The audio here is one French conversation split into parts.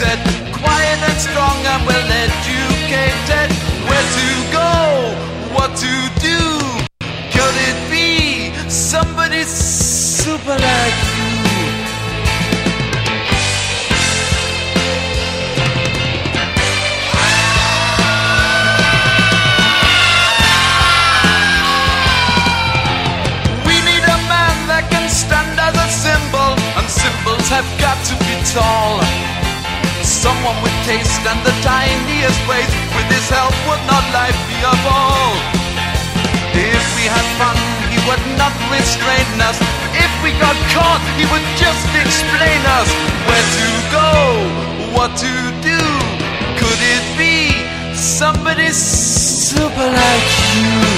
educated, quiet and strong and well educated. Where to go, what to do? Could it be somebody super like you? We need a man that can stand as a symbol, and symbols have got to be tall. Someone with taste and the tiniest ways, with his help would not life be a ball. If we had fun, he would not restrain us. If we got caught, he would just explain us where to go, what to do. Could it be somebody super like you?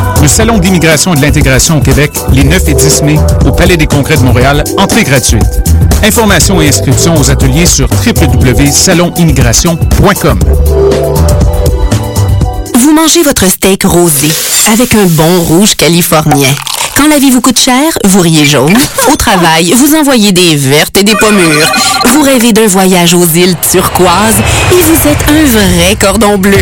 Le Salon d'immigration et de l'intégration au Québec, les 9 et 10 mai, au Palais des Congrès de Montréal, entrée gratuite. Informations et inscriptions aux ateliers sur www.salonimmigration.com. Vous mangez votre steak rosé avec un bon rouge californien. Quand la vie vous coûte cher, vous riez jaune. Au travail, vous envoyez des vertes et des pommures. Vous rêvez d'un voyage aux îles turquoises et vous êtes un vrai cordon bleu.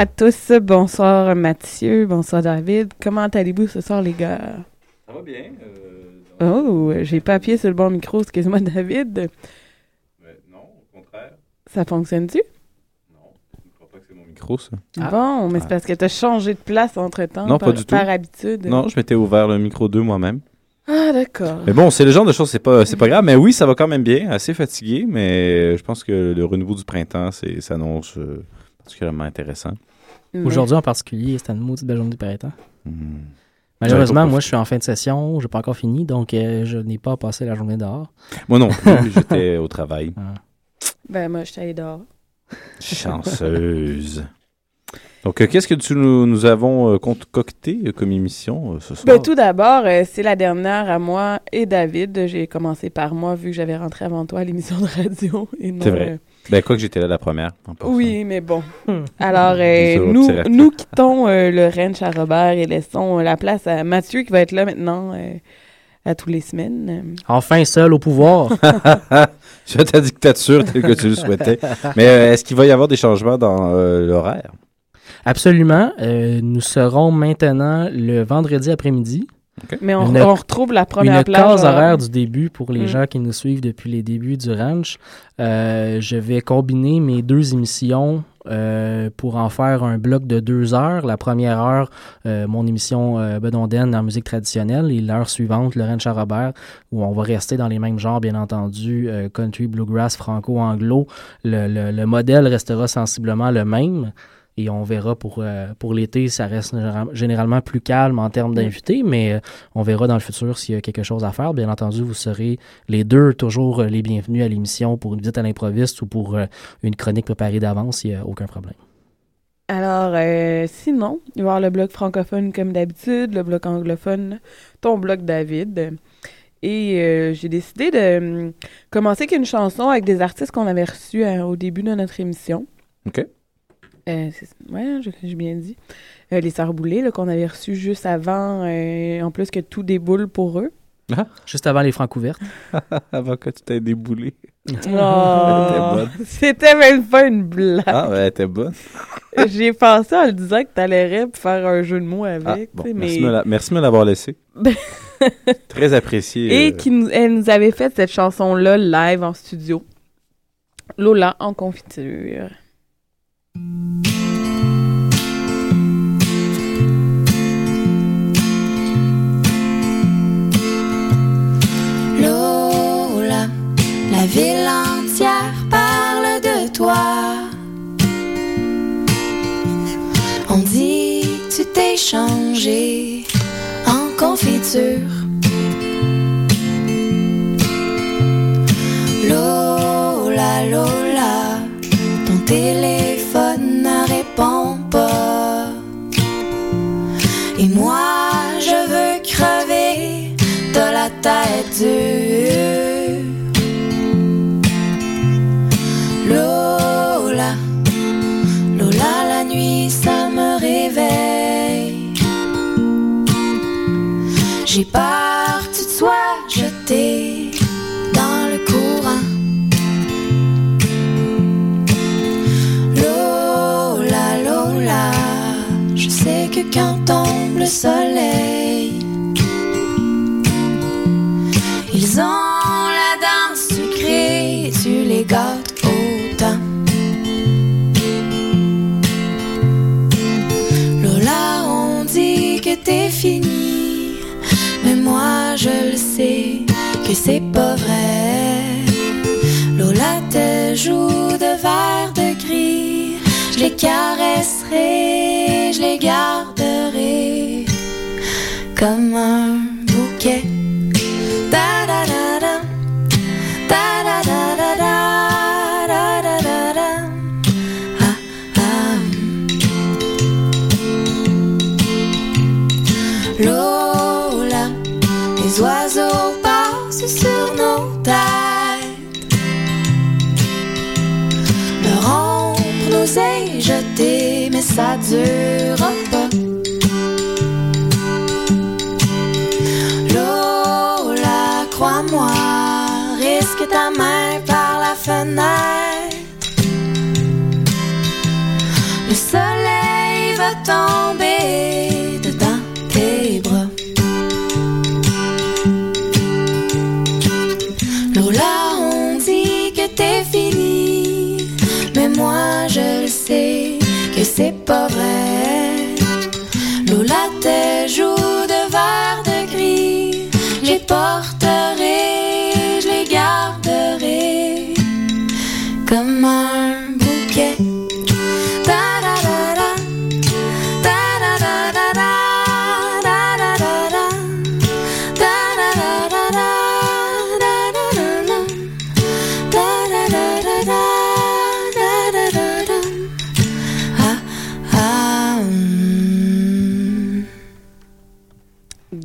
À tous, bonsoir Mathieu, bonsoir David. Comment allez-vous ce soir les gars? Ça va bien. Oh, j'ai pas appuyé sur le bon micro, excuse-moi David. non, au contraire. Ça fonctionne-tu? Je crois pas que c'est mon micro, ça. Bon, mais c'est parce que t'as changé de place entre-temps Non, par, pas du tout. par habitude. Non, je m'étais ouvert le micro 2 moi-même. Ah, d'accord. Mais bon, c'est le genre de choses, c'est pas, c'est pas grave. Mais oui, ça va quand même bien. Assez fatigué, mais je pense que le renouveau du printemps c'est, s'annonce euh, particulièrement intéressant. Aujourd'hui en particulier, c'était une maudite belle journée du printemps. Hmm. Malheureusement, J'avais pas moi, je suis en fin de session, je n'ai pas encore fini, donc euh, je n'ai pas passé la journée dehors. Moi non plus, j'étais au travail. Ben, moi, je suis allée dehors. Chanceuse. Donc, euh, qu'est-ce que tu nous, nous avons euh, concocté euh, comme émission euh, ce soir? Ben, tout d'abord, euh, c'est la dernière à moi et David. J'ai commencé par moi vu que j'avais rentré avant toi à l'émission de radio. et non, c'est vrai. Ben, quoi que j'étais là la première. Oui, mais bon. Alors, Des euh, nous, nous quittons euh, le ranch à Robert et laissons euh, la place à Mathieu qui va être là maintenant euh, à tous les semaines. Enfin, seul au pouvoir. Sur ta dictature telle que tu le souhaitais. Mais euh, est-ce qu'il va y avoir des changements dans euh, l'horaire? Absolument. Euh, nous serons maintenant le vendredi après-midi. Mais on, Une- on retrouve la première Une plage case horaire. horaire du début pour les Mm. gens qui nous suivent depuis les débuts du ranch. Euh, je vais combiner mes deux émissions euh, pour en faire un bloc de deux heures. La première heure, euh, mon émission euh, Bedonden en musique traditionnelle et l'heure suivante, le ranch à Robert, où on va rester dans les mêmes genres, bien entendu, euh, country, bluegrass, franco-anglo. Le, le- le modèle restera sensiblement le même. Et on verra pour, euh, pour l'été, ça reste général- généralement plus calme en termes d'invités, mais euh, on verra dans le futur s'il y a quelque chose à faire. Bien entendu, vous serez les deux toujours euh, les bienvenus à l'émission pour une visite à l'improviste ou pour euh, une chronique préparée d'avance, il n'y a aucun problème. Alors, euh, sinon, il va y avoir le bloc francophone comme d'habitude, le bloc anglophone, ton bloc David. Et euh, j'ai décidé de hum, commencer avec une chanson avec des artistes qu'on avait reçus euh, au début de notre émission. OK. Euh, ouais, je- j'ai bien dit. Euh, les Sœurs Boulay, là, qu'on avait reçus juste avant, euh, en plus que tout déboule pour eux. Juste avant les francs ouvertes. Avant que tu t'aies déboulé. Oh. C'était même pas une blague. Ah, ouais, elle était bonne. J'ai pensé en le disant que t'allais faire un jeu de mots Ah, avec. bon, sais, merci, mais... de me la- merci de me l'avoir laissé. Très apprécié. Et euh, qui nous, elle nous avait fait cette chanson-là live en studio. Lola en confiture. Thank you.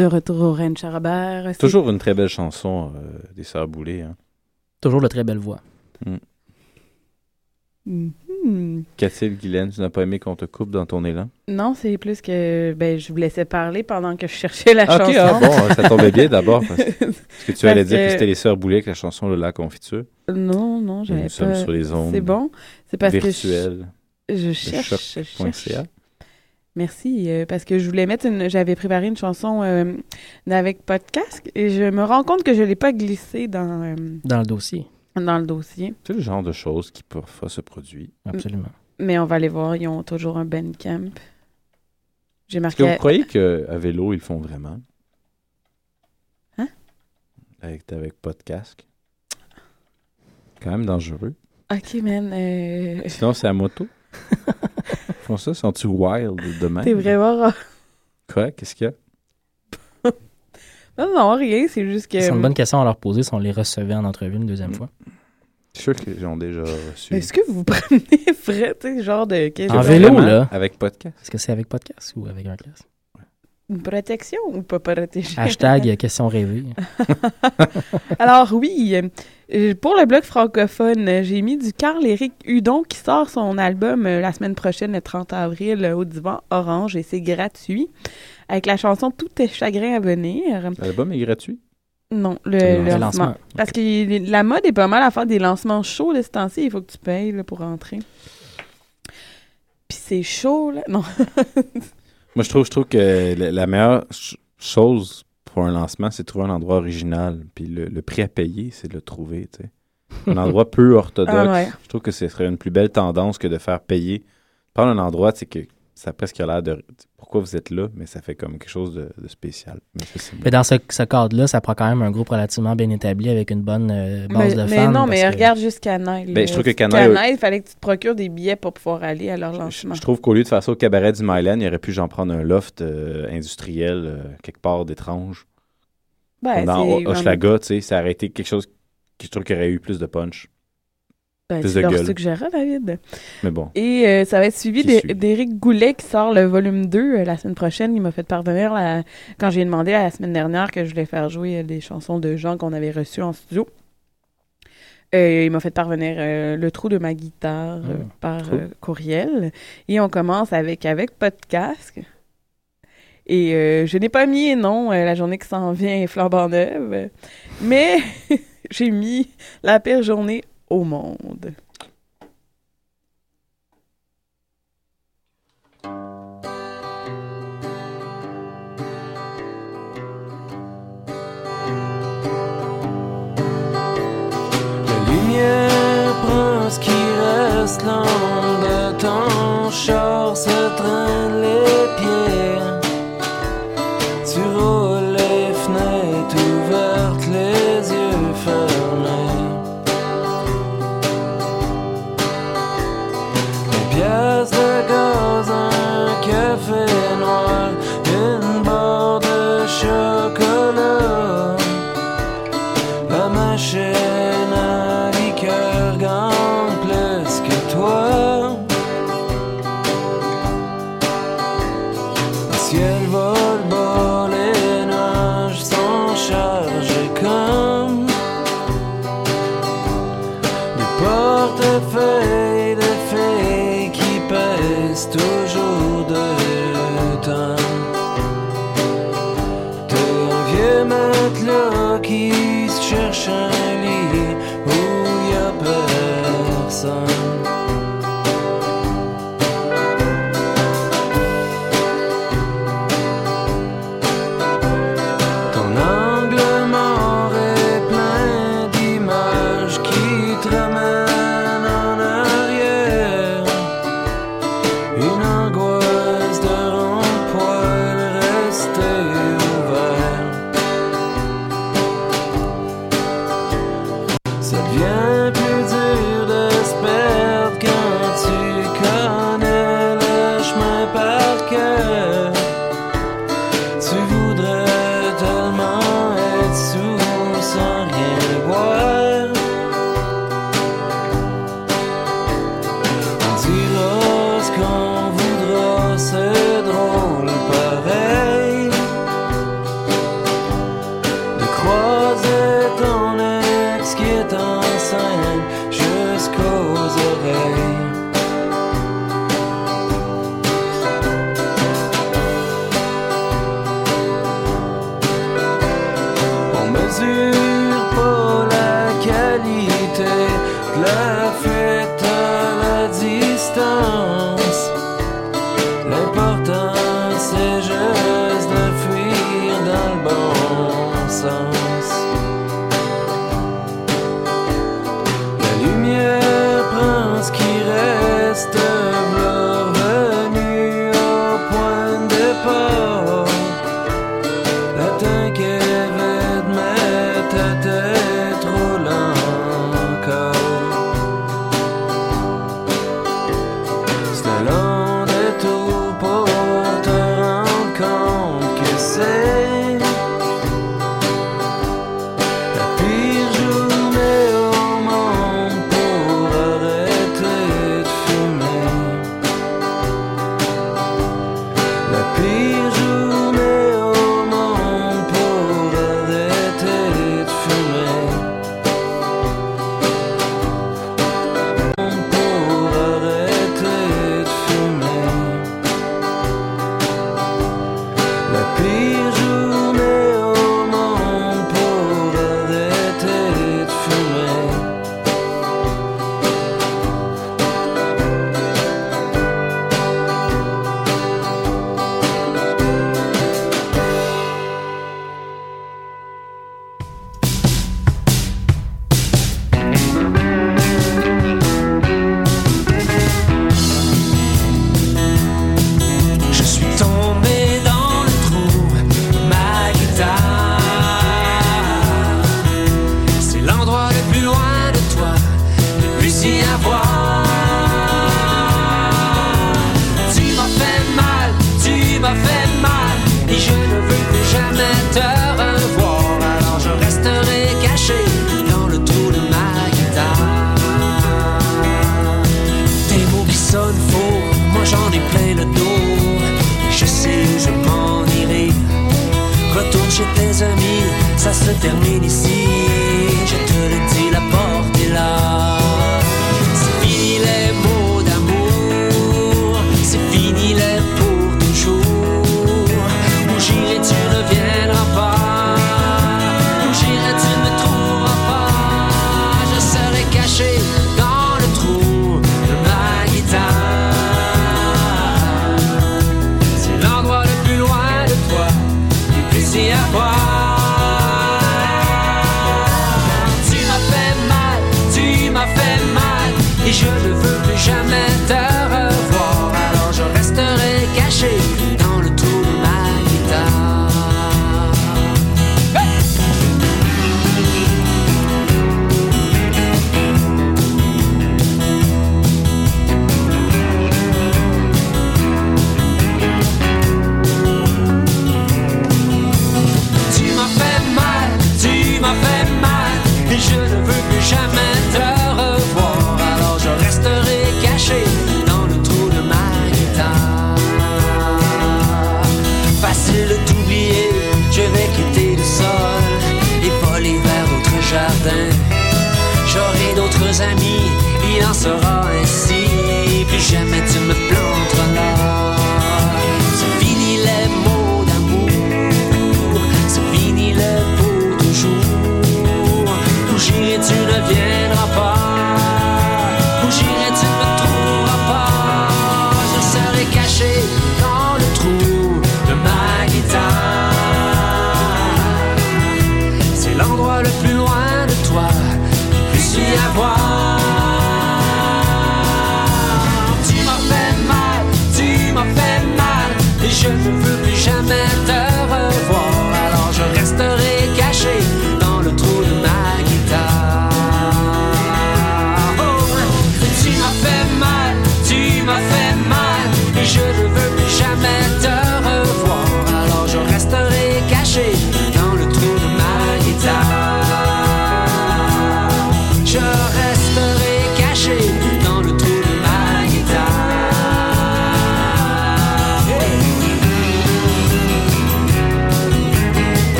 De retour au Rennes Charabert. C'est- Toujours une très belle chanson euh, des Sœurs Boulay. Hein. Toujours de très belle voix. Mhm. Cathilde Guylaine, tu n'as pas aimé qu'on te coupe dans ton élan? Non, c'est plus que ben, je vous laissais parler pendant que je cherchais la chanson. ah bon, ça tombait bien d'abord. Parce parce que tu allais Parce dire que, que- c'était les Sœurs Boulay avec la chanson Lola Confiture. Non, non, j'avais nous pas... sommes sur les ondes C'est bon. C'est parce virtuelles que je, je cherche, je cherche. Merci, euh, parce que je voulais mettre une... J'avais préparé une chanson euh, avec podcast et je me rends compte que je l'ai pas glissée dans, euh, Dans le dossier. dans le dossier. C'est le genre de choses qui parfois se produit. Absolument. Mais on va aller voir, ils ont toujours un Bandcamp. J'ai Est-ce marqué... que vous croyez qu'à vélo, ils le font vraiment? Hein? Avec, avec pas de casque. Quand même dangereux. Ok, man, euh, Sinon, c'est à moto. Font ça, sont-tu wild de même? t'es vraiment... Quoi? Qu'est-ce qu'il y a? Non, non, rien, c'est juste que... C'est une bonne question à leur poser si on les recevait en entrevue une deuxième fois. suis sûr qu'ils ont déjà reçu. Est-ce que vous prenez frais, tu sais, genre de... quel En vélo, Vraiment, là. Avec podcast? Est-ce que c'est avec podcast ou avec un casque? Une protection ou pas protéger? Hashtag question rêvée. Alors oui, euh, pour le blog francophone, euh, j'ai mis du Carl-Éric Hudon qui sort son album euh, la semaine prochaine, le 30 avril, euh, au divan Orange, et c'est gratuit, avec la chanson Tout est chagrin à venir. L'album est gratuit? Non, le, lancement. lancement. Parce que la mode est pas mal à faire des lancements chauds de ce temps-ci, il faut que tu payes là, pour rentrer. Puis c'est chaud, là. Non. Moi, je trouve, je trouve que la, meilleure ch- chose pour un lancement, c'est trouver un endroit original. Puis le, le prix à payer, c'est de le trouver, tu sais. Un endroit peu orthodoxe. Ah ouais. Je trouve que ce serait une plus belle tendance que de faire payer. Prendre un endroit, c'est que ça a presque l'air de... Pourquoi vous êtes là? Mais ça fait comme quelque chose de, de spécial. Mais. Mais dans ce, ce cadre-là, ça prend quand même un groupe relativement bien établi avec une bonne euh, Mais, base de mais fans. non, mais que- regarde juste Canaille. Ben, je trouve que Canaille- Canaille, il fallait que tu te procures des billets pour pouvoir aller à leur Je, lancement. je trouve qu'au lieu de faire ça au cabaret du Myland, il aurait pu j'en prendre un loft euh, industriel euh, quelque part d'étrange. Ben, dans Hochelaga, tu sais, ça aurait été quelque chose que je trouve qu'il aurait eu plus de punch. Ben, plus de leur gueule. David. Mais bon. Et euh, ça va être suivi d'Éric Goulet qui sort le volume 2 euh, la semaine prochaine. Il m'a fait parvenir, la- quand j'ai demandé la semaine dernière que je voulais faire jouer euh, des chansons de gens qu'on avait reçus en studio. Euh, il m'a fait parvenir euh, le trou de ma guitare euh, Ah, par courriel. Et on commence avec avec pas de casque. Et je n'ai pas mis non la journée qui s'en vient flambant neuve, mais j'ai mis la pire journée au monde.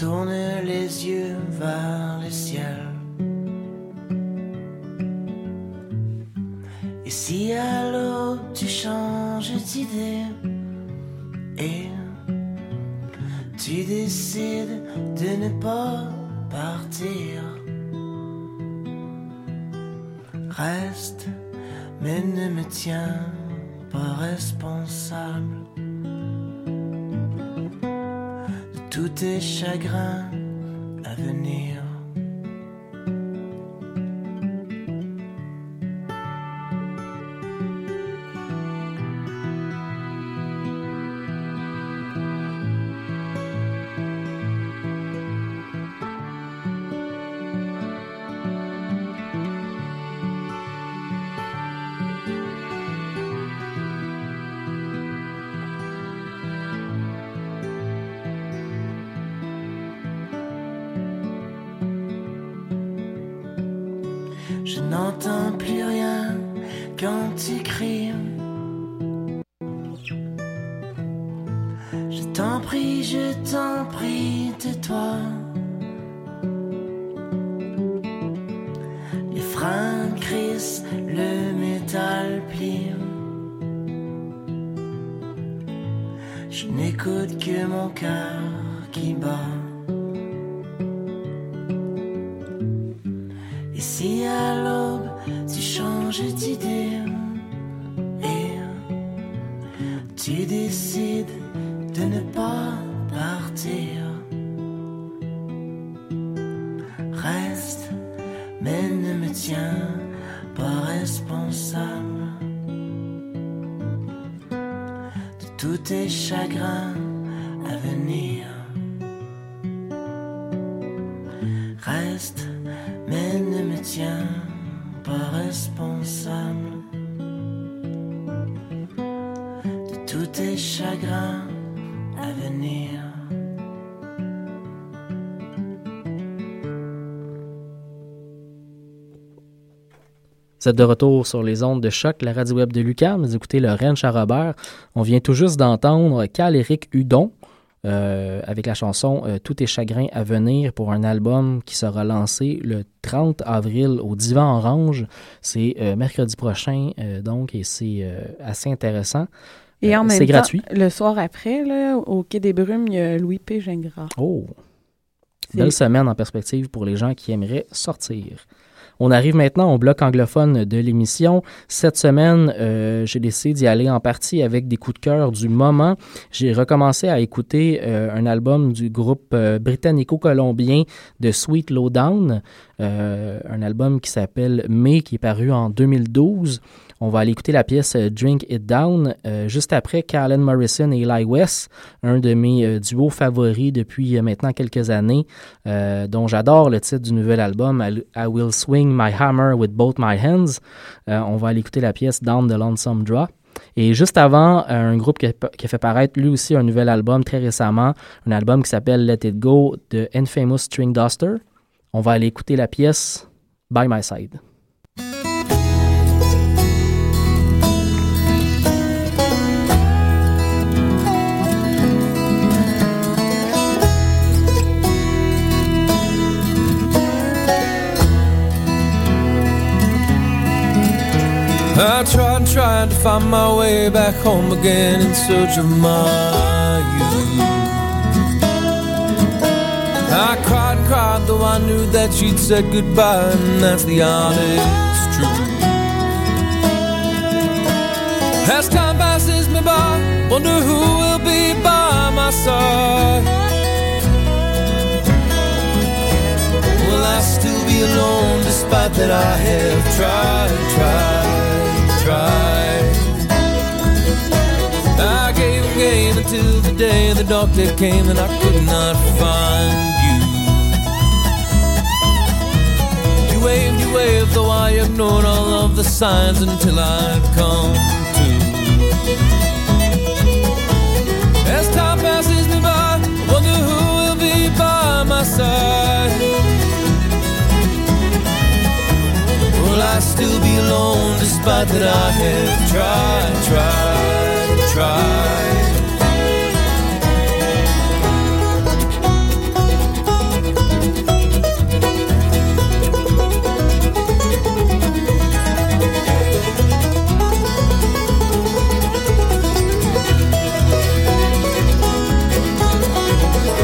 tourne les yeux vers le ciel. Et si à l'aube tu changes d'idée et tu décides de ne pas partir, reste, mais ne me tiens pas responsable. tes chagrins à venir. Vous êtes de retour sur les ondes de choc, la radio web de Lucam. Vous écoutez le Ranch à Robert. On vient tout juste d'entendre Cal-Éric Hudon euh, avec la chanson euh, Tout est chagrin à venir pour un album qui sera lancé le 30 avril au Divan Orange. C'est euh, mercredi prochain, donc, et c'est assez intéressant. Et en même c'est temps, gratuit. le soir après, là, au Quai des Brumes, il y a Louis P. Gingras. Oh! Belle semaine en perspective pour les gens qui aimeraient sortir. On arrive maintenant au bloc anglophone de l'émission. Cette semaine, euh, j'ai décidé d'y aller en partie avec des coups de cœur du moment. J'ai recommencé à écouter euh, un album du groupe euh, britannico-colombien de Sweet Lowdown, un album qui s'appelle May, qui est paru en 2012. On va aller écouter la pièce euh, Drink It Down euh, juste après Callan Morrison et Eli West, un de mes euh, duos favoris depuis maintenant quelques années, dont j'adore le titre du nouvel album I, Will Swing My Hammer with Both My Hands. On va aller écouter la pièce Down the Lonesome Draw. Et juste avant, un groupe qui a fait paraître lui aussi un nouvel album très récemment, un album qui s'appelle Let It Go de Infamous String Duster. On va aller écouter la pièce By My Side. I tried and tried to find my way back home again in search of my youth. I cried cried, though I knew that she'd said goodbye, and that's the honest truth. As time passes me by, wonder who will be by my side. Will I still be alone despite that I have tried, tried, tried? I gave and gave until the day the doctor came and I could not find you. You waved, you waved, though I ignored all of the signs until I'd come to. As time passes me by, I wonder who will be by my side. Will I still be alone despite that I have tried, tried, tried?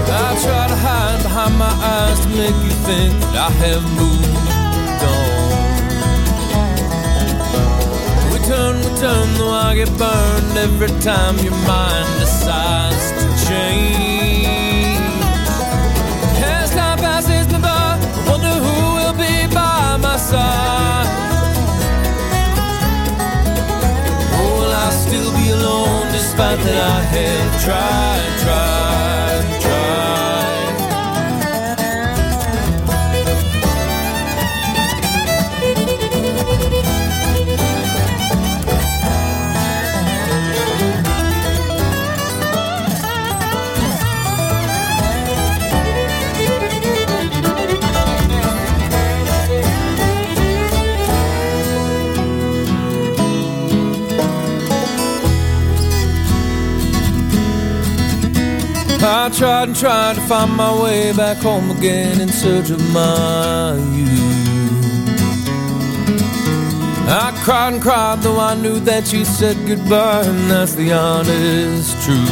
I try to hide behind my eyes to make you think that I have moved turn, though I get burned every time your mind decides to change. As time passes me by, I wonder who will be by my side. Or will I still be alone despite that I have tried, tried, I tried and tried to find my way back home again in search of my youth. I cried and cried, though I knew that you said goodbye, and that's the honest truth.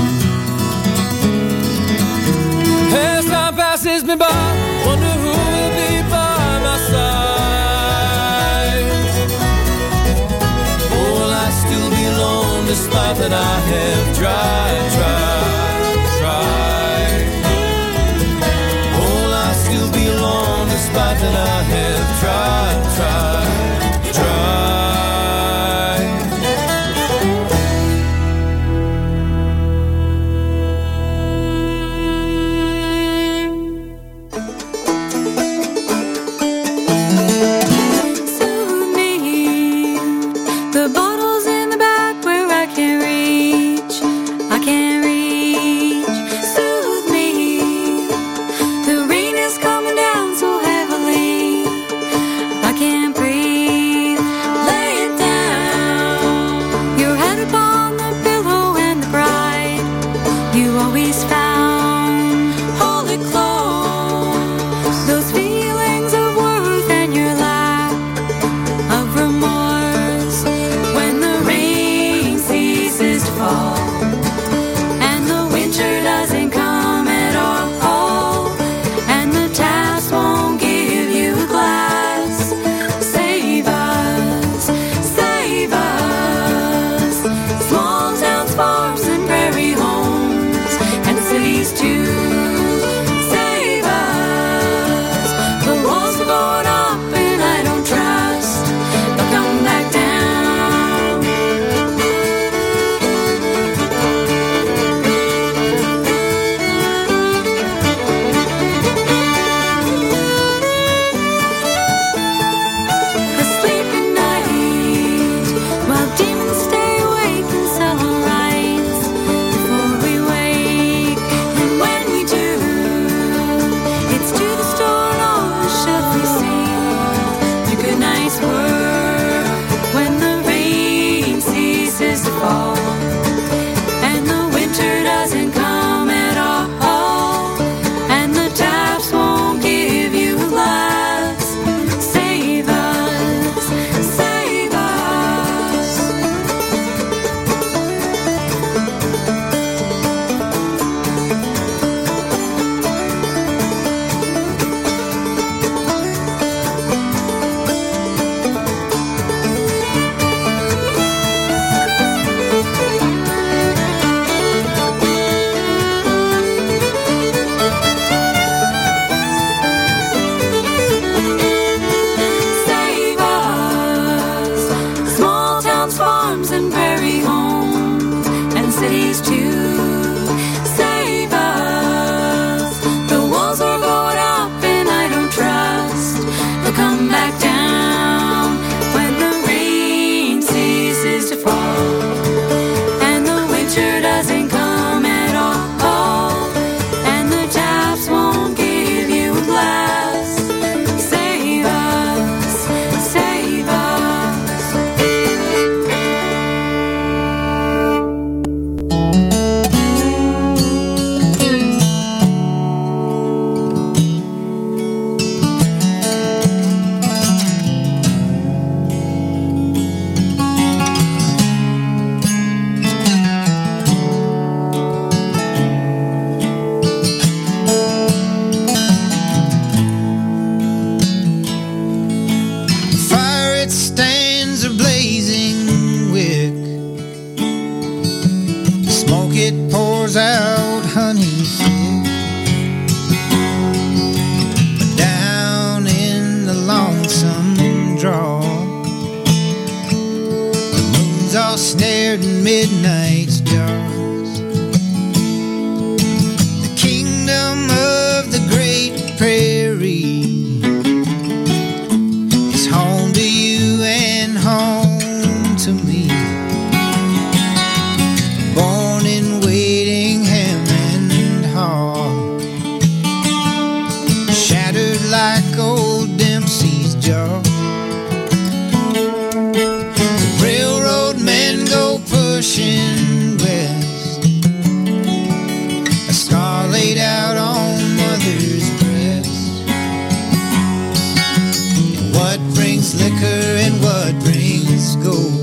As time passes me by, wonder who will be by my side. Or will I still be alone, despite that I have tried, tried? spots and I have tried. liquor and what brings gold.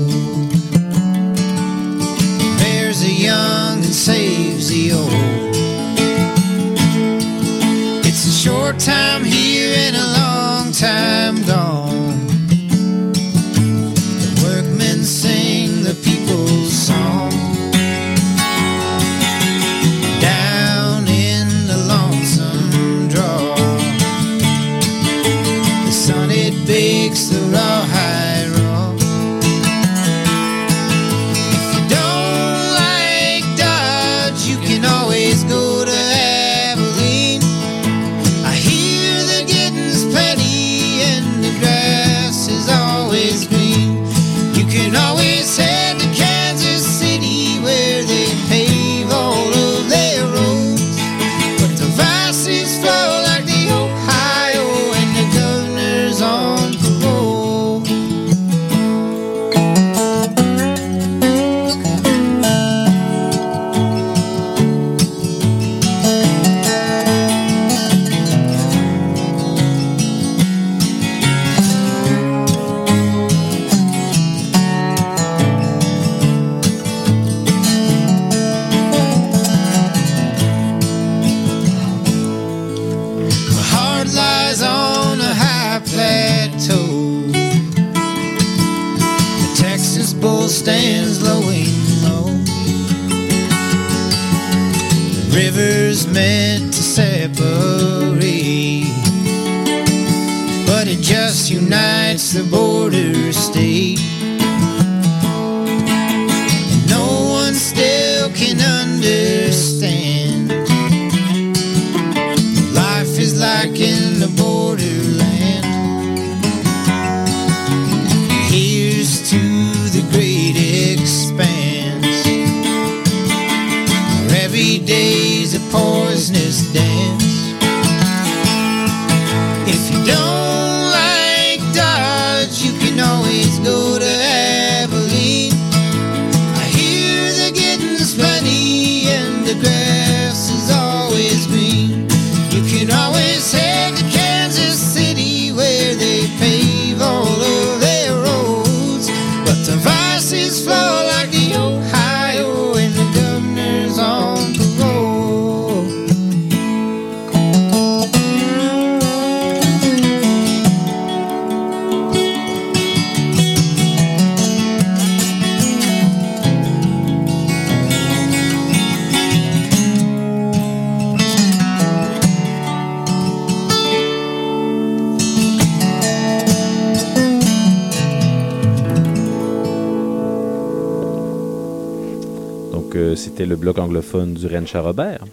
C'était le bloc anglophone du Rennes Robert,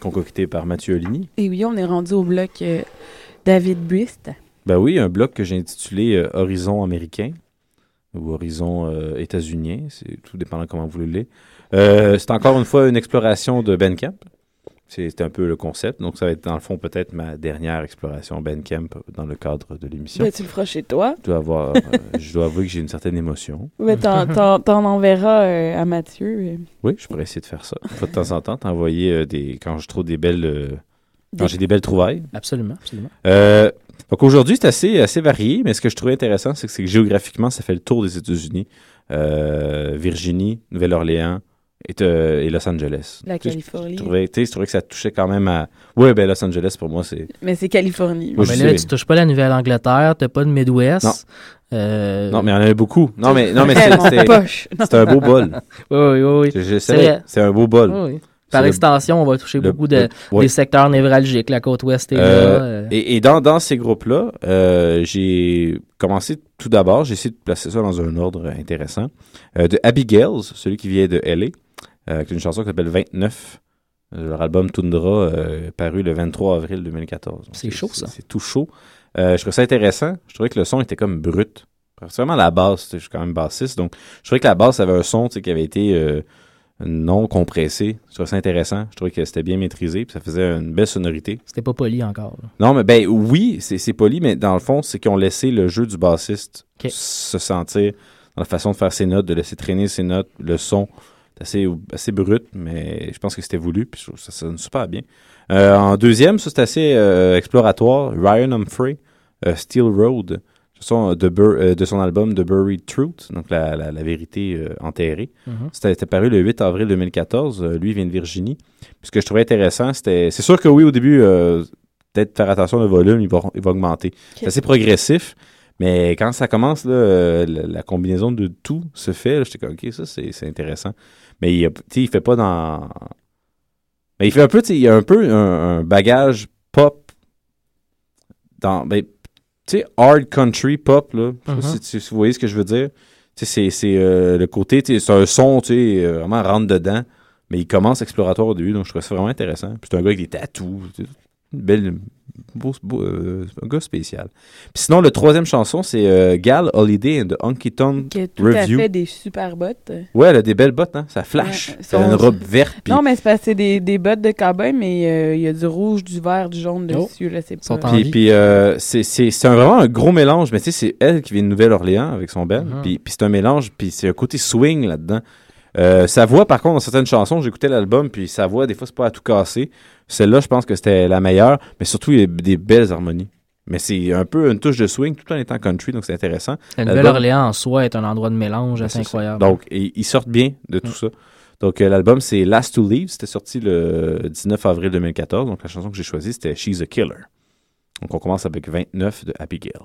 concocté par Mathieu Oligny. Et oui, on est rendu au bloc euh, David Buist. Ben oui, un bloc que j'ai intitulé euh, Horizon américain ou Horizon euh, états-unien, c'est tout dépendant comment vous le voulez. Euh, c'est encore une fois une exploration de Bandcamp. C'est un peu le concept. Donc, ça va être dans le fond peut-être ma dernière exploration Bandcamp dans le cadre de l'émission. Ben, tu le feras chez toi. Je dois, avoir, euh, je dois avouer que j'ai une certaine émotion. Ben, t'en, t'en enverras euh, à Mathieu. euh. Oui, je pourrais essayer de faire ça. De temps en temps, t'envoyer euh, des. Quand je trouve des belles. euh, quand j'ai des belles trouvailles. Absolument, absolument. Euh, donc aujourd'hui, c'est assez, assez varié, mais ce que je trouvais intéressant, c'est que, c'est que géographiquement, ça fait le tour des États-Unis. Euh, Virginie, Nouvelle-Orléans et, euh, et Los Angeles. La Tu sais, je- Californie. Je, trouvais, je trouvais que ça touchait quand même à. Ouais, ben Los Angeles, pour moi, c'est. Mais c'est Californie. Moi, mais là, sais. tu touches pas la Nouvelle-Angleterre, t'as pas de Midwest. Non. Euh, Non, mais il y en avait beaucoup. Non, mais, non, mais c'est- c'était poche. c'était un beau bol. Oui, oui, oui. oui. C'est un beau bol. Oui, oui. Par extension, on va toucher le- beaucoup de, le- ouais. des secteurs névralgiques. La côte ouest est Euh, là. euh. Et, et dans, dans ces groupes-là, euh, j'ai commencé tout d'abord, j'ai essayé de placer ça dans un ordre intéressant. Euh, de Abigail's, celui qui vient de LA, euh, avec une chanson qui s'appelle 29. Euh, Leur album Tundra, euh, paru le 23 avril 2014. Donc, C'est chaud, ça. C'est tout chaud. Euh, je trouvais ça intéressant. Je trouvais que le son était comme brut. Vraiment la basse. Je suis quand même bassiste. Donc, je trouvais que la basse avait un son qui avait été euh, non compressé. Je trouvais ça intéressant. Je trouvais que c'était bien maîtrisé. Puis ça faisait une belle sonorité. C'était pas poli encore. là. Non, mais ben oui, c'est poli, mais dans le fond, c'est qu'ils ont laissé le jeu du bassiste se sentir dans la façon de faire ses notes, de laisser traîner ses notes, le son. C'est assez, assez brut, mais je pense que c'était voulu, puis ça sonne super bien. Euh, en deuxième, ça c'est assez euh, exploratoire. Ryan Humphrey, euh, Steel Road, chanson de, Bur- de son album The Buried Truth, donc la, la, la vérité enterrée. Mhm. C'était c'était paru le 8 avril 2014. Euh, lui, il vient de Virginie. Puis ce que je trouvais intéressant, c'était. C'est sûr que oui, au début, peut-être faire attention au volume, il va, il va augmenter. C'est assez progressif. Mais quand ça commence, là, la, la combinaison de tout se fait, j'étais comme, OK, ça, c'est intéressant. Mais il, a- il fait pas dans. Mais il fait un peu, il y a un peu un, un bagage pop dans. Ben, tu sais, hard country pop, là. Je sais pas Mhm. si, si vous voyez ce que je veux dire. C'est- c'est euh, le côté, c'est un son, tu sais, euh, vraiment rentre dedans. Mais il commence exploratoire au début, donc je trouve ça vraiment intéressant. Puis c'est un gars avec des tatous. Belle. Beau, beau, euh, un gars spécial. Puis sinon, le troisième chanson, c'est euh, Gal Holiday and the Honky Tonk Qui a tout Review. à fait des super bottes. Ouais, elle a des belles bottes, hein? Ça flash. Ouais, Elle a une robe verte. Non, mais c'est parce que c'est des, des bottes de cowboy, mais euh, il y a du rouge, du vert, du jaune Oh. dessus. Là, c'est pas... Puis, puis euh, c'est c'est- c'est un- vraiment un gros mélange, mais tu sais, c'est elle qui vient de Nouvelle-Orléans avec son band. Mhm. Puis, puis c'est un mélange, puis c'est un côté swing là-dedans. Euh, sa voix, par contre, dans certaines chansons, j'écoutais l'album, puis sa voix, des fois, c'est pas à tout casser. Celle-là, je pense que c'était la meilleure, mais surtout, il y a des belles harmonies. Mais c'est un peu une touche de swing tout en étant country, donc c'est intéressant. La Nouvelle-Orléans en soi est un endroit de mélange Ben, assez ça. incroyable. Donc, ils sortent bien de tout Mm. ça. Donc, euh, l'album, c'est Last to Leave. C'était sorti le 19 avril 2014. Donc, la chanson que j'ai choisie, c'était She's a Killer. Donc, on commence avec 29 de Happy Girls.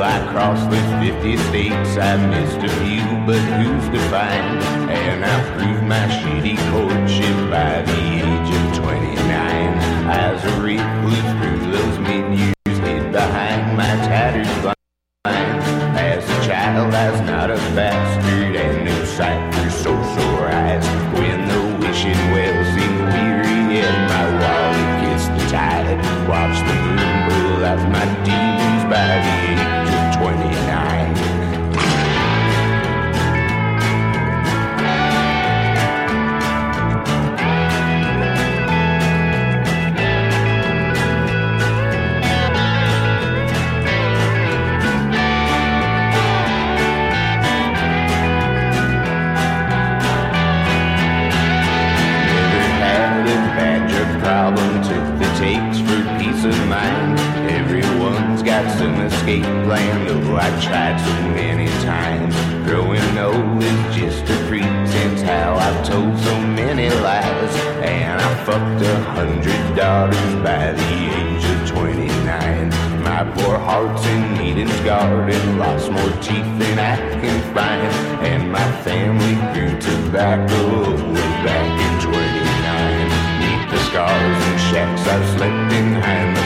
Across the 50 states, I missed a few, but who's to? And I proved my shitty courtship by the age of 29. As a recluse through those menus, hid behind my tattered blind. As a child, I was not a bastard, and no sight for social rise. When the wishing well seemed weary, and my wallet kissed the tide, watch the moon pull out my demons by the though I tried so many times. Growing old is just a pretense, how I've told so many lies. And I fucked a hundred daughters by the age of 29. My poor heart's in Eden's garden, lost more teeth than I can find. And my family grew tobacco way back in 29. Neath the scars and shacks I've slept in,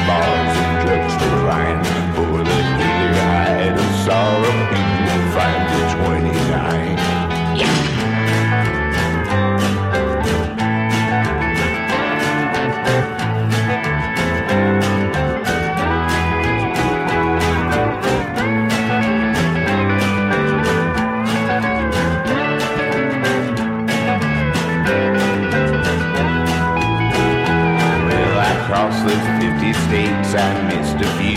states, I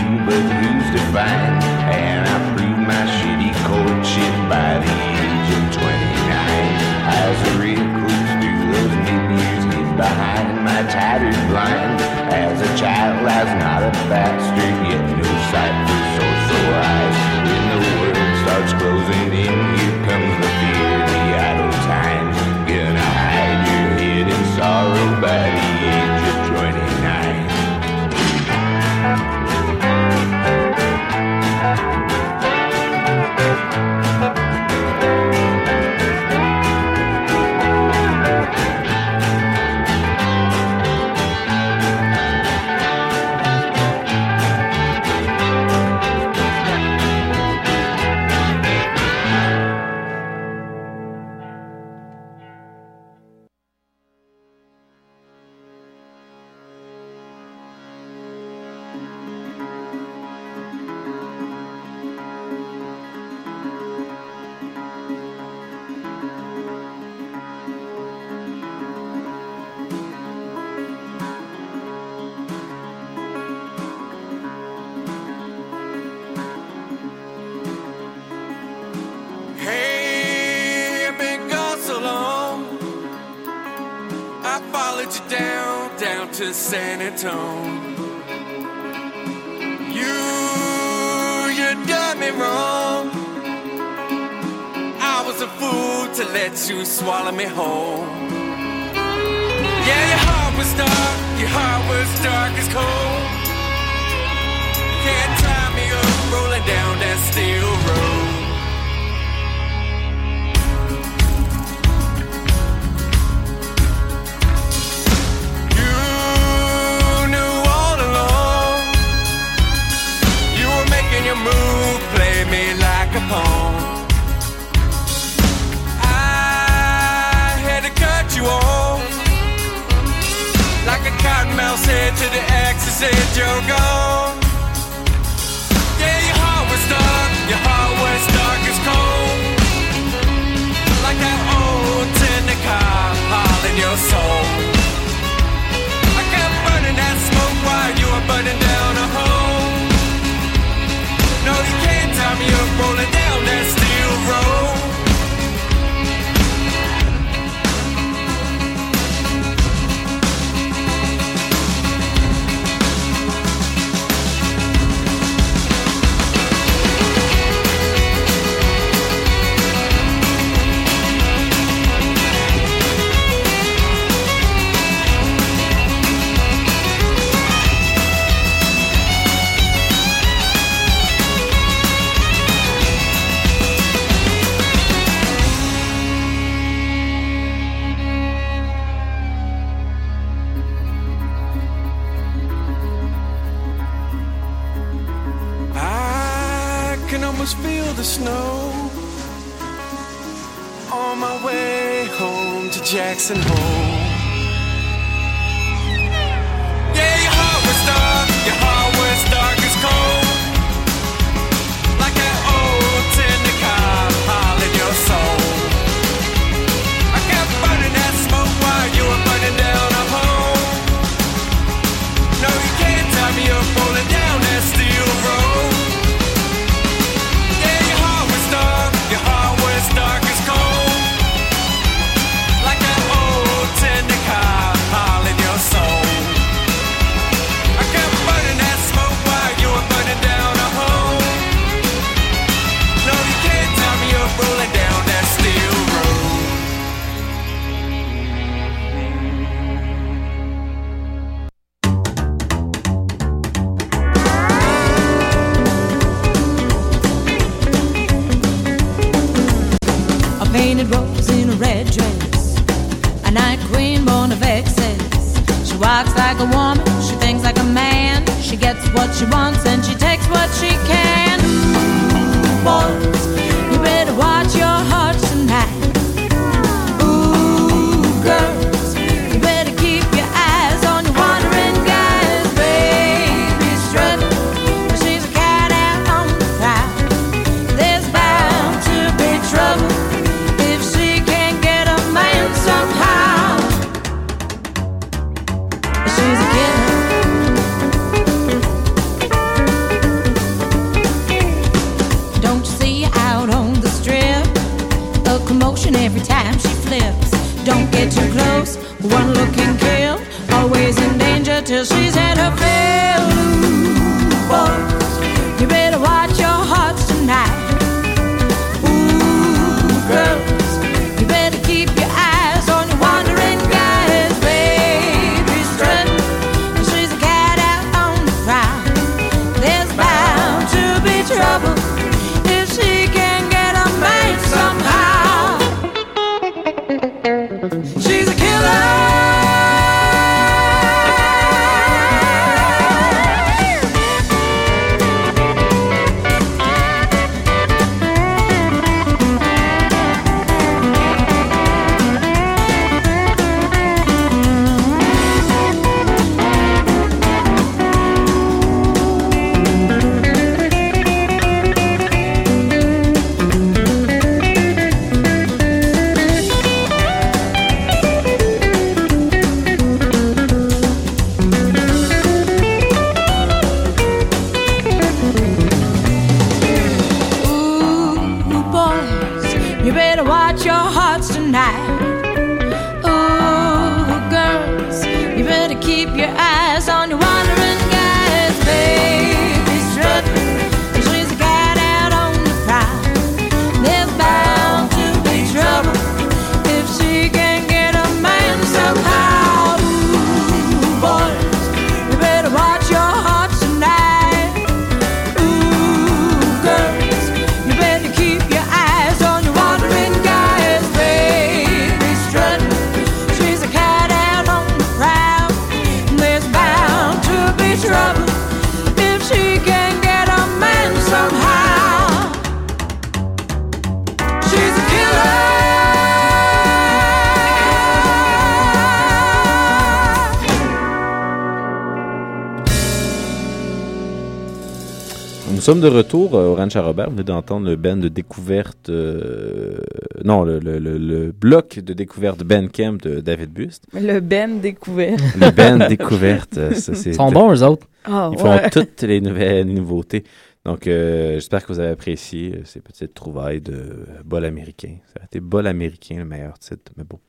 sommes de retour euh, au Ranch à Robert. Vous venez d'entendre le band de découverte, euh, non, le, le, bloc de découverte Ben Camp de David Bust. Le Ben découverte. Le Ben découverte. Euh, ça, Ils sont bons, eux autres. Ah, Ils font toutes les nouvelles nouveautés. Donc, j'espère que vous avez apprécié ces petites trouvailles de bol américain. Ça a été bol américain, le meilleur titre, mais bon.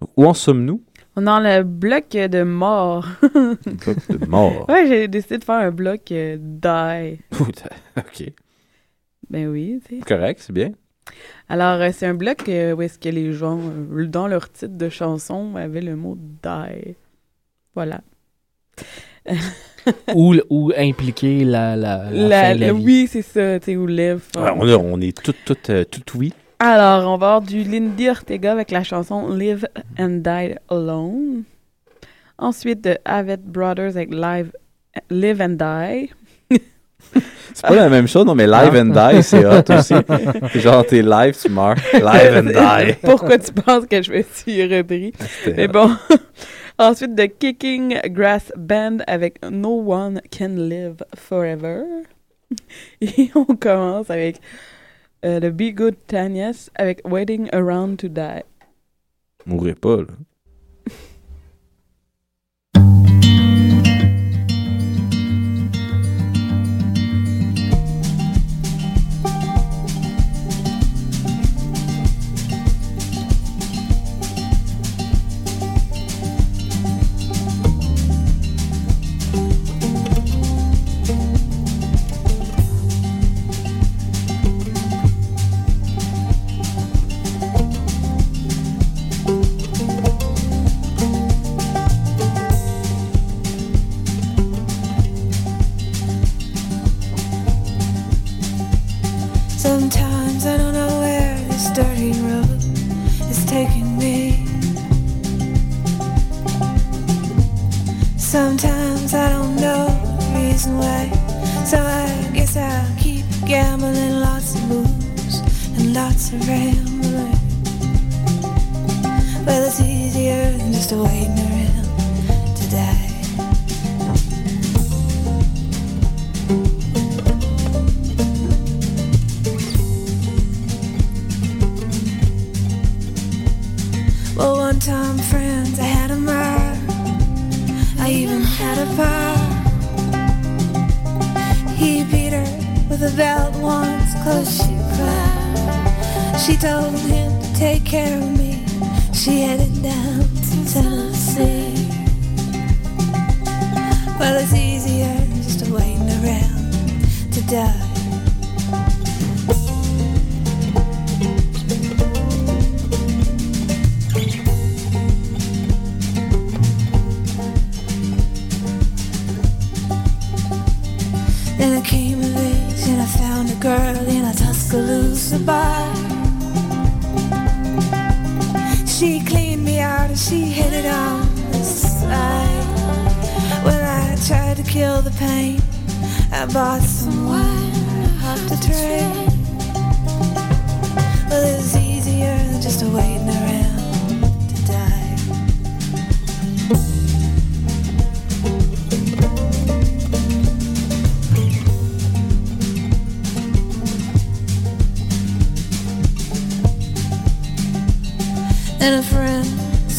Donc, où en sommes-nous? On est dans le bloc de mort. bloc de mort. Ouais, j'ai décidé de faire un bloc euh, die. ok. Ben oui, tu. Correct, c'est bien. Alors, euh, c'est un bloc euh, où est-ce que les gens, dans leur titre de chanson, avaient le mot die. Voilà. ou, ou impliquer la, la, fin de la vie. Oui, c'est ça, tu sais, ou live. on, est, on est tout, tout, tout oui. Alors, on va avoir du Lindy Ortega avec la chanson Live and Die Alone. Ensuite, de Avett Brothers avec Live, Live and Die. C'est pas la même chose, non, mais live and die, c'est hot aussi. Genre, t'es live, tu meurs. Live and die. Pourquoi tu penses que je me suis repris? Ah, mais bon. Ensuite, de Kicking Grass Band avec No One Can Live Forever. Et on commence avec euh, le Be Good Tanyas avec Waiting Around to Die. Mourrez pas, là.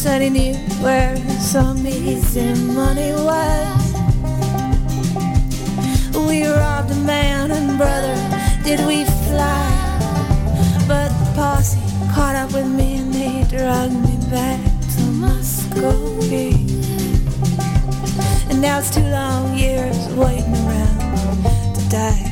Said he knew where some easy money was. We robbed a man and brother, did we fly? But the posse caught up with me and they dragged me back to Muscovy. And now it's two long years waiting around to die.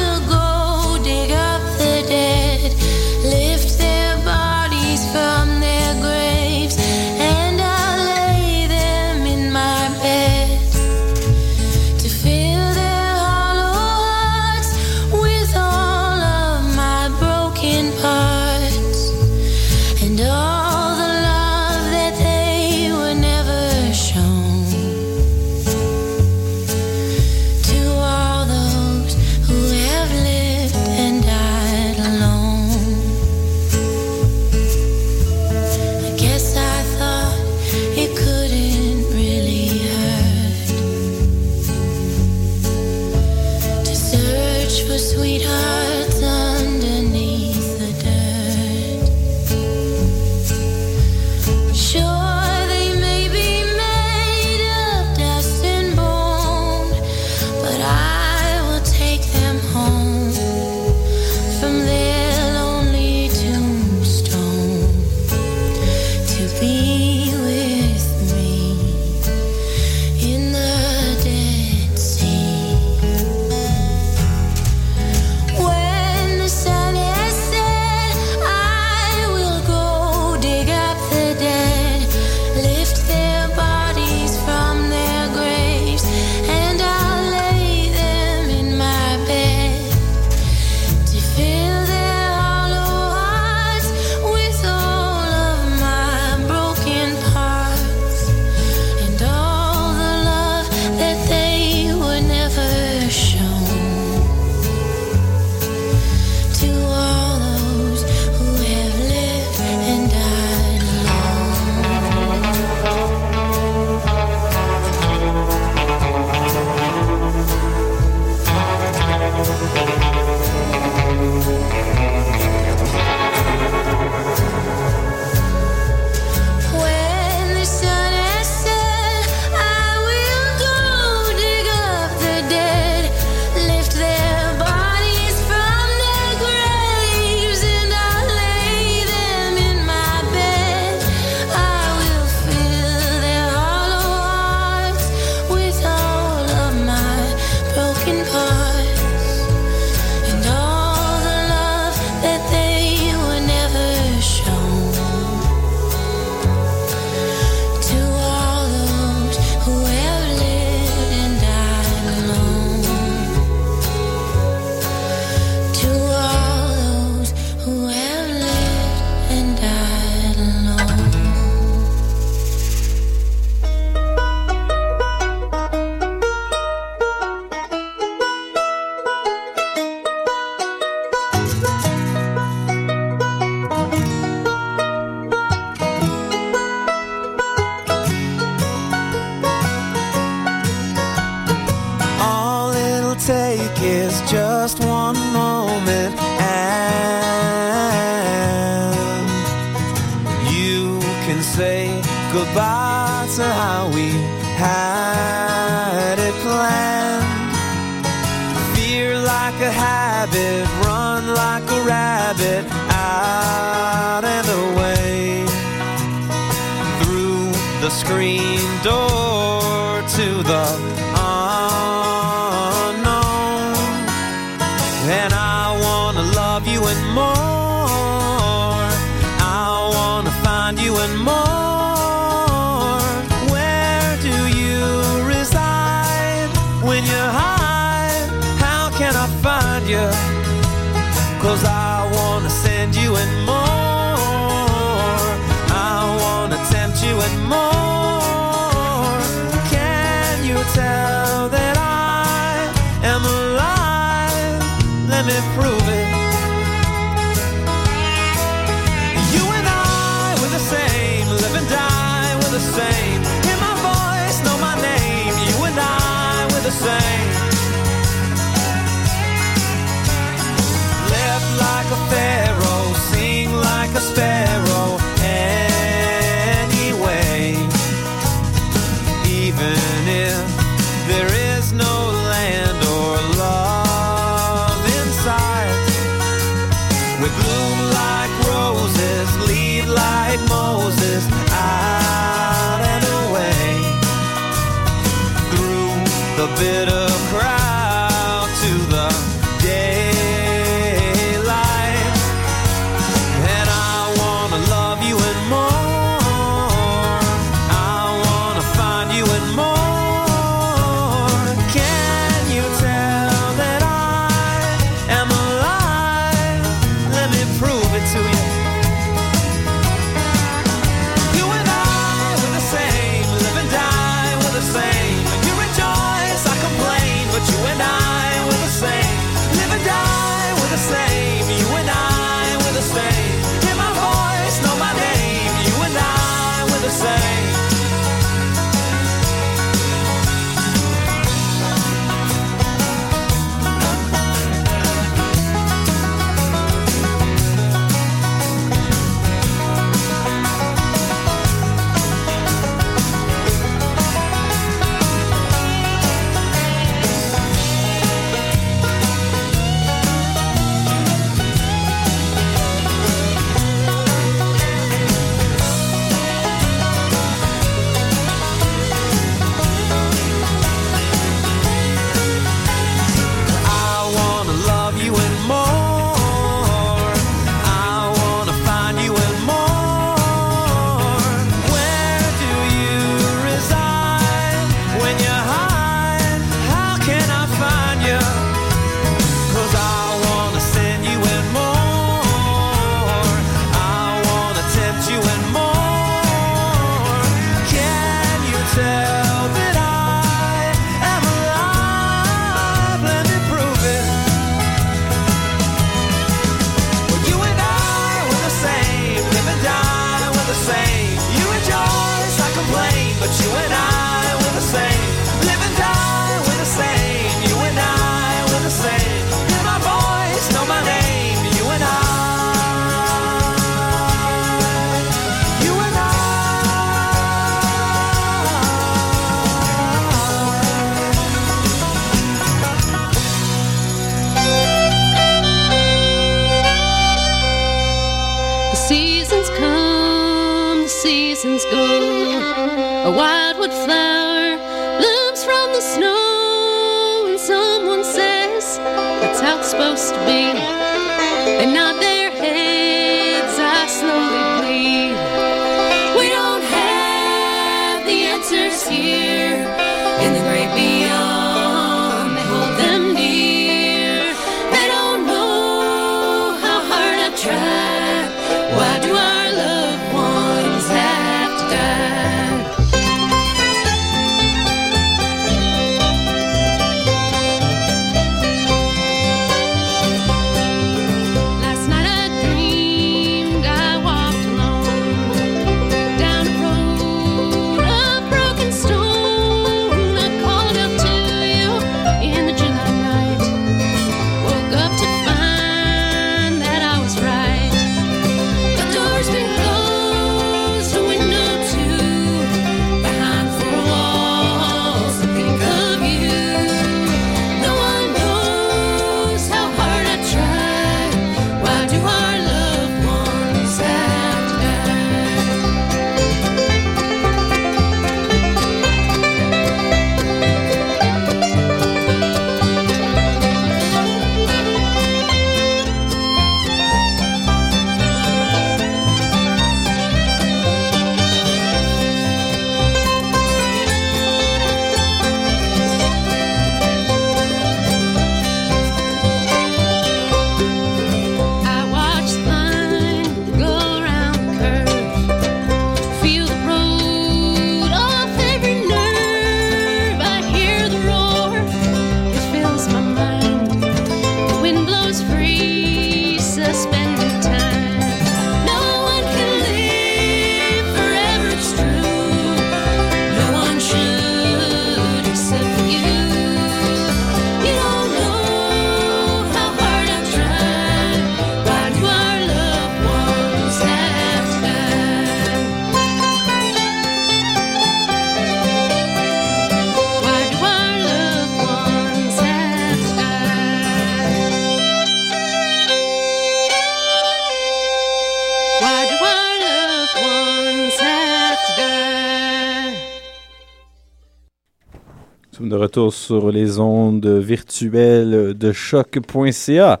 Retour sur les ondes virtuelles de choc.ca.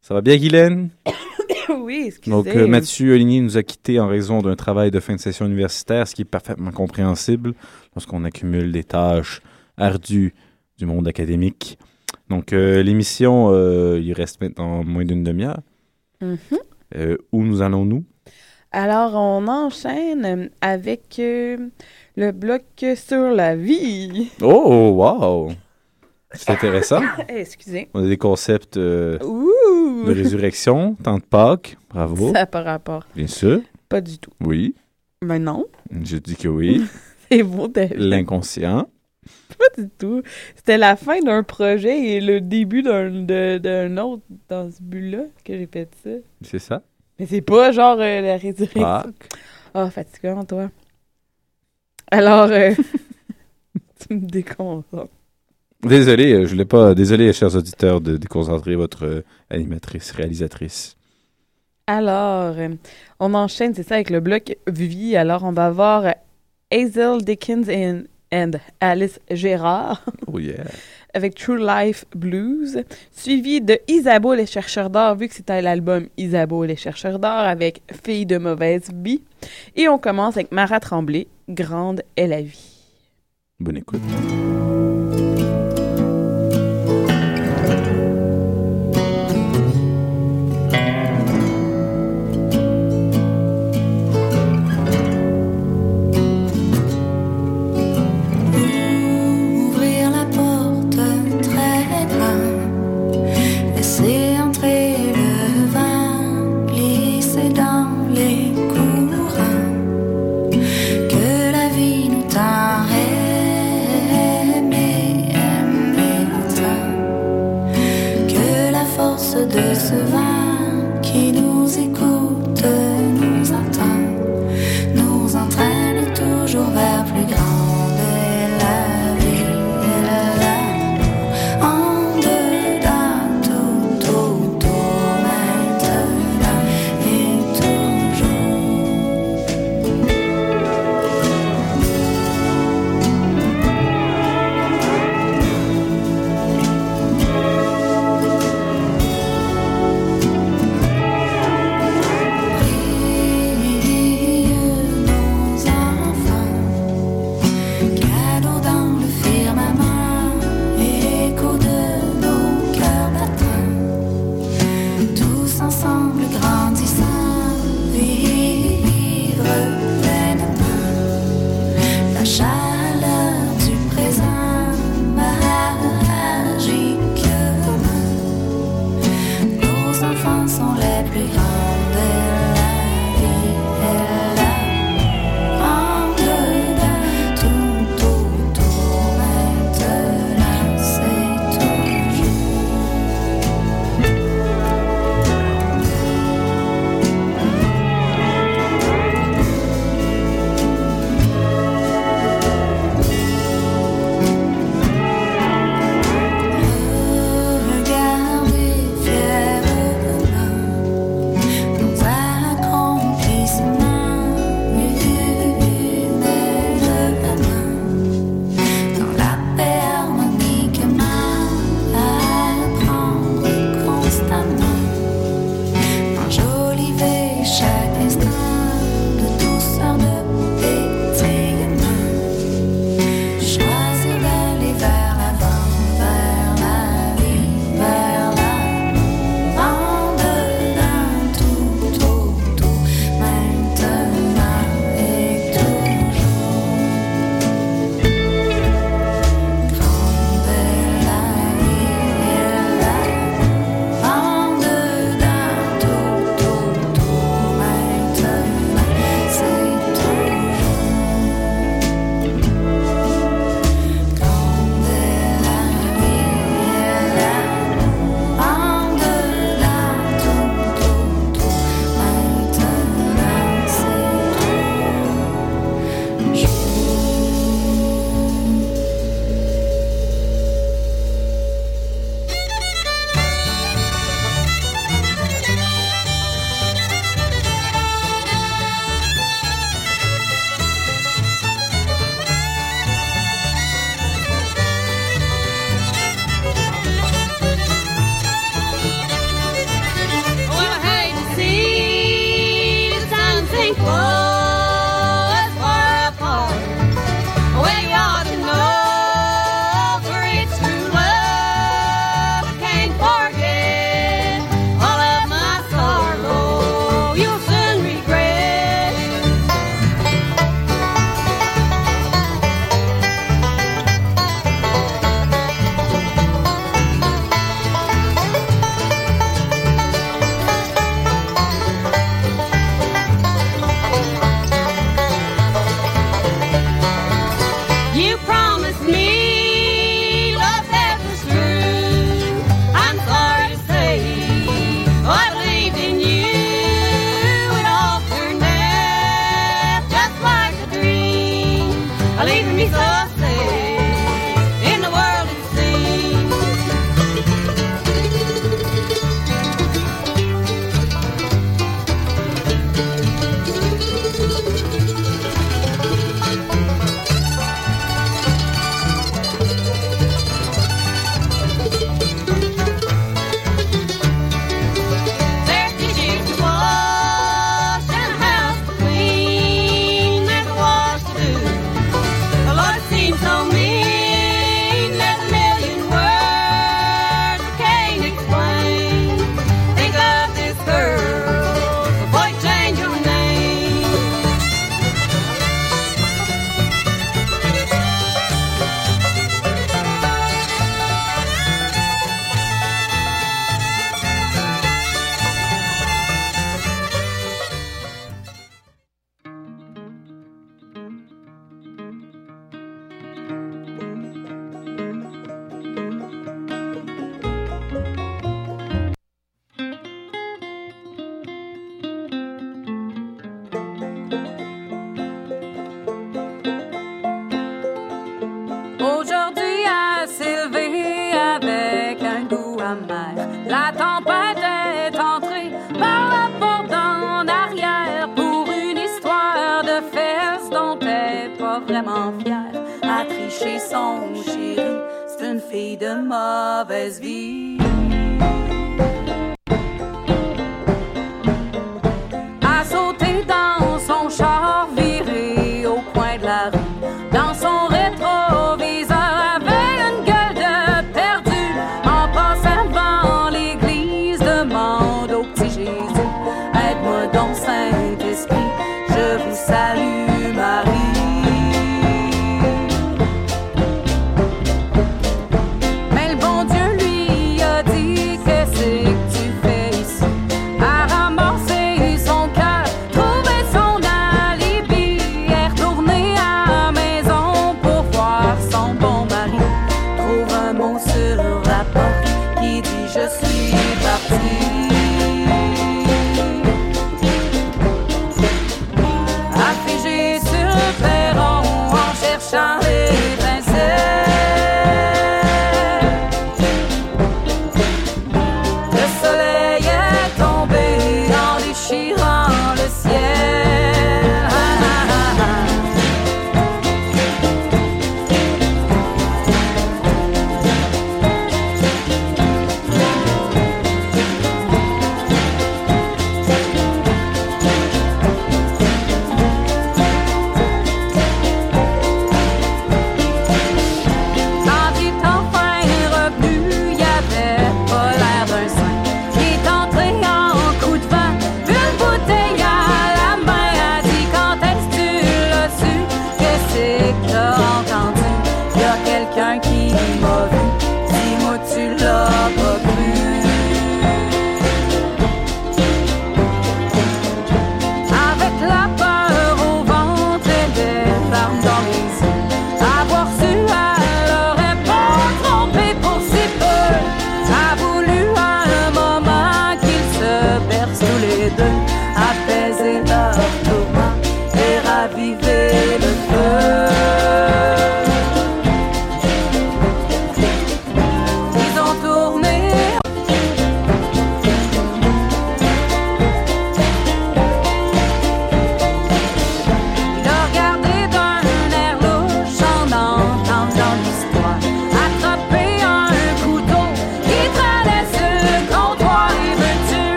Ça va bien, Guylaine? oui, excusez. Donc, euh, Mathieu Oligny nous a quittés en raison d'un travail de fin de session universitaire, ce qui est parfaitement compréhensible lorsqu'on accumule des tâches ardues du monde académique. Donc, euh, l'émission, euh, il reste maintenant moins d'une demi-heure. Mhm. Euh, où nous allons-nous? Alors, on enchaîne avec euh, le bloc sur la vie. Oh, wow! C'est intéressant. Eh, Excusez. On a des concepts euh, Ouh! de résurrection, temps de Pâques. Bravo. Ça n'a pas rapport. Bien sûr. Pas du tout. Oui. Mais non, Je dis que oui. c'est beau, David. L'inconscient. Pas du tout. C'était la fin d'un projet et le début d'un autre dans ce but-là que j'ai fait ça. C'est ça? Mais c'est pas genre euh, la résurrection. Ah, fatigant, toi. Alors, euh, tu me déconcentres. Désolé, euh, je voulais pas. Désolé, chers auditeurs, de déconcentrer votre euh, animatrice, réalisatrice. Alors, on enchaîne, c'est ça, avec le bloc Vie. Alors, on va voir Hazel Dickens and, and Alice Gérard Oh yeah. Avec True Life Blues, suivi de Isabeau les chercheurs d'or, vu que c'était l'album Isabeau les chercheurs d'or avec Fille de mauvaise vie. Et on commence avec Marat Tremblay, Grande est la vie. Bonne écoute.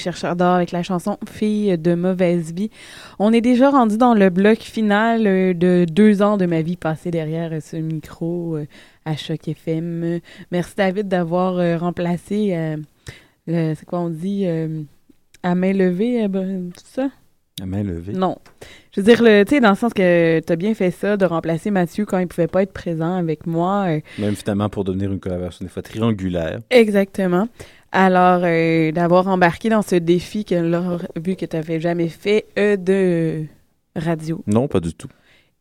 Chercheurs d'or avec la chanson Fille de mauvaise vie. On est déjà rendu dans le bloc final euh, de deux ans de ma vie passée derrière ce micro euh, à Choc FM. Merci David d'avoir euh, remplacé, euh, le- c'est quoi on dit, euh, à main levée, ben, tout ça? La main levée. Non. Je veux dire, tu sais, dans le sens que tu as bien fait ça, de remplacer Mathieu quand il pouvait pas être présent avec moi. Même finalement pour devenir une collaboration des fois triangulaire. Exactement. Alors, euh, d'avoir embarqué dans ce défi que là, vu que tu n'avais jamais fait euh, de radio. Non, pas du tout.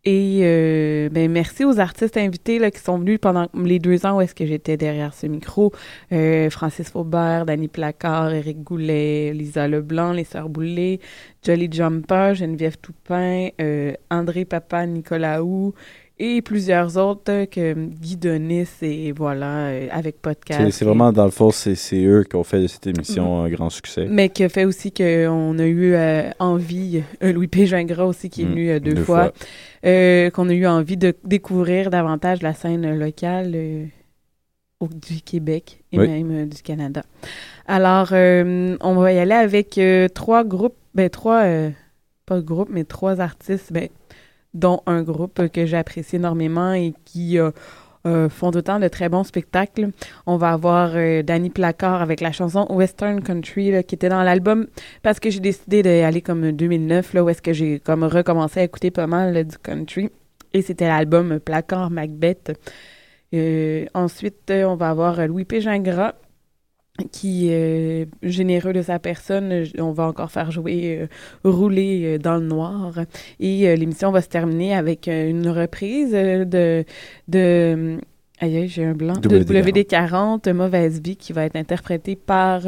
Et euh, ben, merci aux artistes invités là, qui sont venus pendant les deux ans où est-ce que j'étais derrière ce micro. Euh, Francis Faubert, Danny Placard, Éric Goulet, Lisa Leblanc, les Sœurs Boulay, Jolly Jumper, Geneviève Toupin, André Papa Nicolaou et plusieurs autres euh, que Guy Donis et voilà, euh, avec podcast. C'est vraiment, dans le fond, c'est eux qui ont fait de cette émission un grand succès. Mais qui a fait aussi qu'on a eu euh, envie, euh, Louis P. Gingras aussi qui est Mm, venu euh, deux, fois, euh, qu'on a eu envie de découvrir davantage la scène locale euh, du Québec et même euh, du Canada. Alors, euh, on va y aller avec euh, trois groupes, ben trois, euh, pas groupes, mais trois artistes, ben, dont un groupe que j'apprécie énormément et qui euh, euh, font d'autant de très bons spectacles. On va avoir euh, Danny Placard avec la chanson Western Country qui était dans l'album parce que j'ai décidé d'aller comme 2009 là où est-ce que j'ai comme recommencé à écouter pas mal du country et c'était l'album Placard Macbeth. Ensuite, on va avoir Louis P. Gingras qui est euh, généreux de sa personne. Je- On va encore faire jouer euh, Rouler euh, dans le noir. Et euh, l'émission va se terminer avec euh, une reprise euh, de... de euh, aïe, aïe, j'ai un blanc. De WD-40. WD-40, Mauvaise Vie, qui va être interprétée par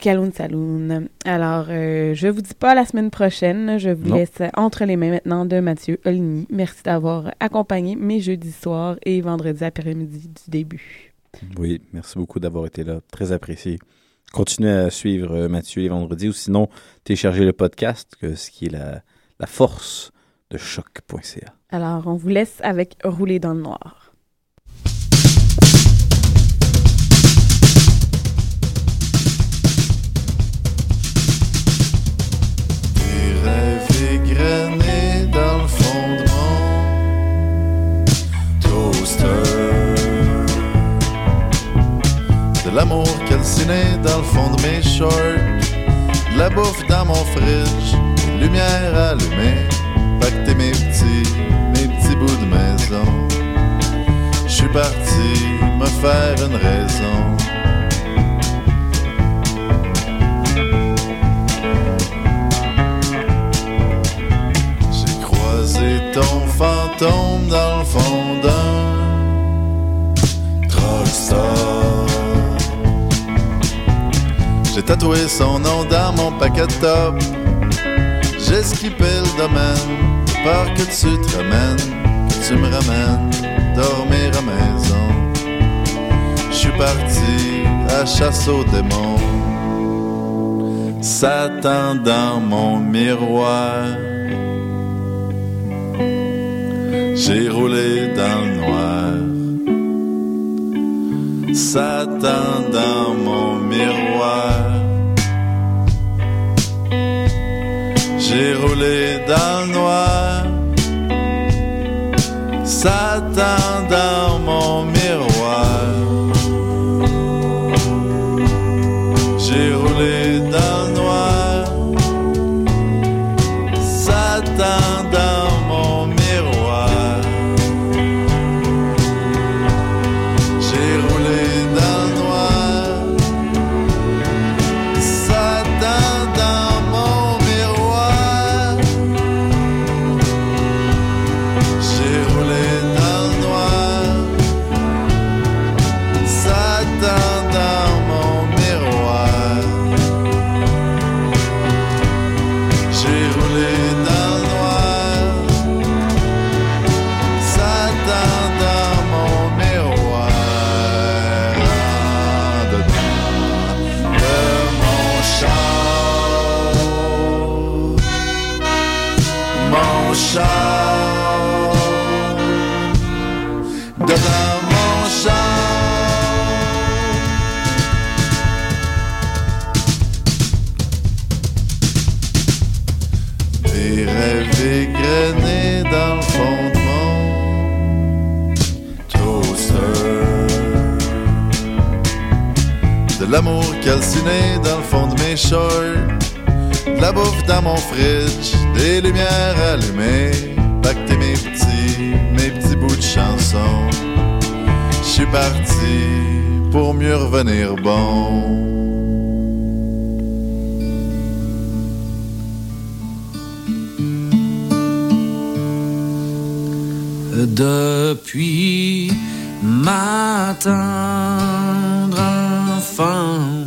Kaloun Saloon. Alors, euh, je vous dis pas à la semaine prochaine. Je vous Non. laisse entre les mains maintenant de Mathieu Oligny. Merci d'avoir accompagné mes jeudis soirs et vendredis après-midi du début. Oui, merci beaucoup d'avoir été là. Très apprécié. Continuez à suivre euh, Mathieu les vendredis ou sinon téléchargez le podcast, que, ce qui est la, la force de choc.ca. Alors, on vous laisse avec Rouler dans le noir. Des rêves l'amour calciné dans le fond de mes shorts. De la bouffe dans mon fridge. Lumière allumée. Pacter mes petits, mes petits bouts de maison. Je suis parti me faire une raison. J'ai croisé ton fantôme dans le fond d'un J'ai tatoué son nom dans mon paquet de top. J'ai skippé le domaine, peur que tu te ramènes, que tu me ramènes dormir à maison. Je suis parti à chasse aux démons. Satan dans mon miroir. J'ai roulé dans le noir. Satan dans mon miroir. J'ai roulé dans le noir. Satan dans mon miroir. Calciné dans le fond de mes shorts. De la bouffe dans mon fridge. Des lumières allumées. Pacter mes petits, mes petits bouts de chansons. Je suis parti pour mieux revenir bon. Depuis ma tendre enfance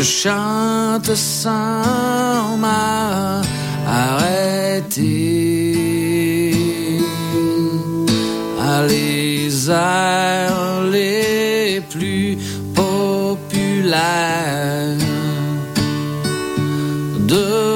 Je chante sans m'arrêter. À les airs les plus populaires de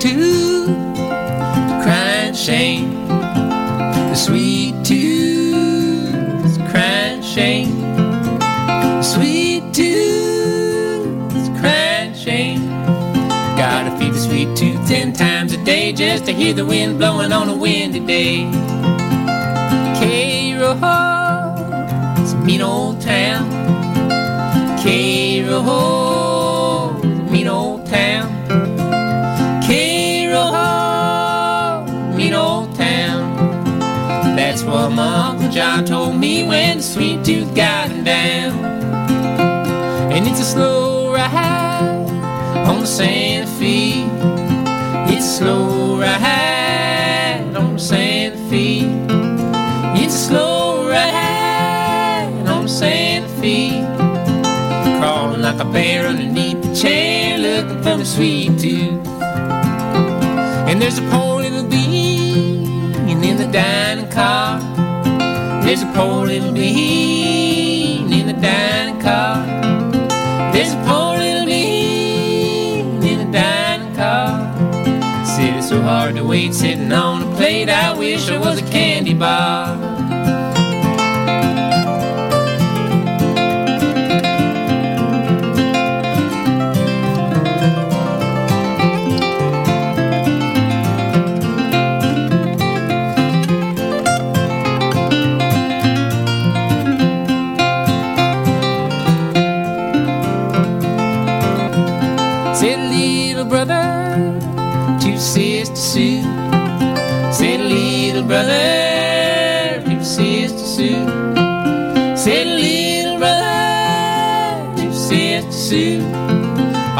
Tooth, crying shame. The sweet tooth, crying shame. Sweet tooth, crying shame. Gotta feed the sweet tooth ten times a day just to hear the wind blowing on a windy day. Cairo, it's a mean old town. Cairo, My Uncle John told me when the sweet tooth got down. And it's a slow ride on the Santa Fe. It's a slow ride on the Santa Fe. It's a slow ride on the Santa Fe. Crawling like a bear underneath the chair, looking for the sweet tooth. And there's a poor little bean in the dining car. There's a poor little bean in the dining car. There's a poor little bean in the dining car. Said it's so hard to wait sitting on a plate. I wish I was a candy bar.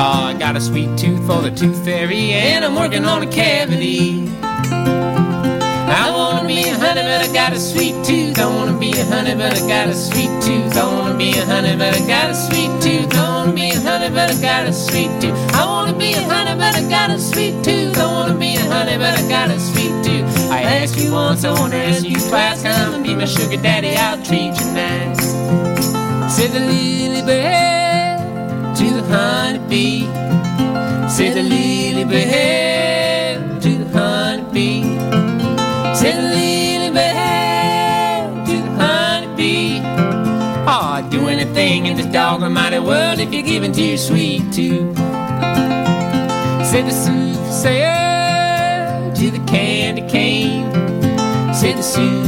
Oh, I got a sweet tooth for the tooth fairy, and I'm working on a cavity. I wanna be a honey, but I got a sweet tooth. I wanna be a honey, but I got a sweet tooth. I wanna be a honey, but I got a sweet tooth. I wanna be a honey, but I got a sweet tooth. I wanna be a honey, but I got a sweet tooth. I wanna be a honey, but I got a sweet tooth. I asked you once, I wanna ask you twice. Come and be my sugar daddy, I'll treat you nice. Said the lily bird honeybee. Said the lily bird to the honeybee. Said the lily bird to the honeybee. Oh, I'd do anything in this dog almighty world if you're giving to your sweet tooth. Said the soothsayer to the candy cane. Said the soothsayer.